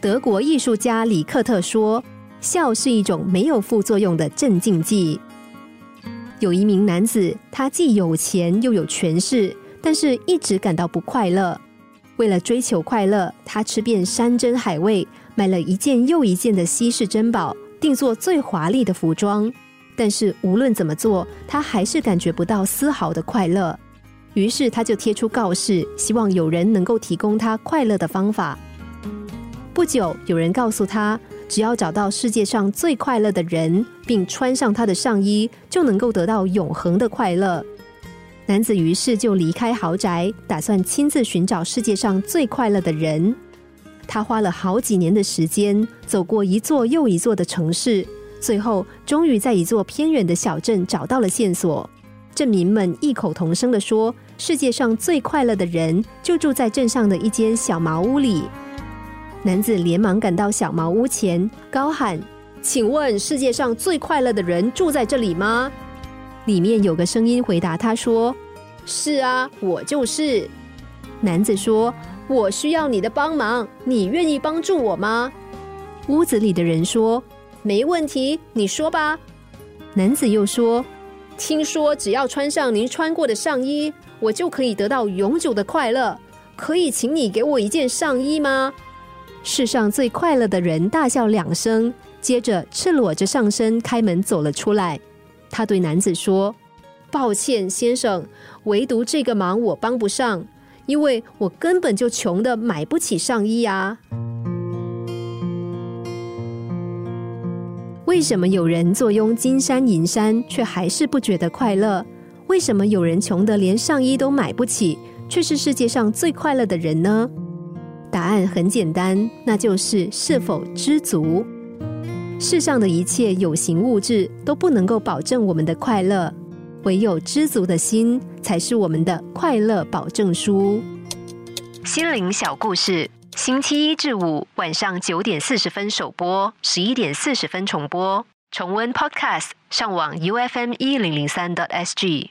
德国艺术家里克特说：“笑是一种没有副作用的镇静剂。”有一名男子，他既有钱又有权势，但是一直感到不快乐。为了追求快乐，他吃遍山珍海味，买了一件又一件的稀世珍宝，定做最华丽的服装。但是无论怎么做，他还是感觉不到丝毫的快乐。于是他就贴出告示，希望有人能够提供他快乐的方法。不久，有人告诉他，只要找到世界上最快乐的人，并穿上他的上衣，就能够得到永恒的快乐。男子于是就离开豪宅，打算亲自寻找世界上最快乐的人。他花了好几年的时间，走过一座又一座的城市，最后终于在一座偏远的小镇找到了线索。镇民们异口同声地说：“世界上最快乐的人就住在镇上的一间小茅屋里。”男子连忙赶到小茅屋前，高喊：“请问世界上最快乐的人住在这里吗？”里面有个声音回答他说：“是啊，我就是。”男子说：“我需要你的帮忙，你愿意帮助我吗？”屋子里的人说：“没问题，你说吧。”男子又说：“听说只要穿上您穿过的上衣，我就可以得到永久的快乐。可以请你给我一件上衣吗？”世上最快乐的人大笑两声，接着赤裸着上身开门走了出来。他对男子说：“抱歉，先生，唯独这个忙我帮不上，因为我根本就穷的买不起上衣啊。”为什么有人坐拥金山银山，却还是不觉得快乐？为什么有人穷得连上衣都买不起，却是世界上最快乐的人呢？答案很简单，那就是是否知足。世上的一切有形物质都不能够保证我们的快乐，唯有知足的心才是我们的快乐保证书。心灵小故事，星期一至五晚上九点四十分首播，十一点四十分重播。重温 Podcast，上网 U F M 一零零三 t S G。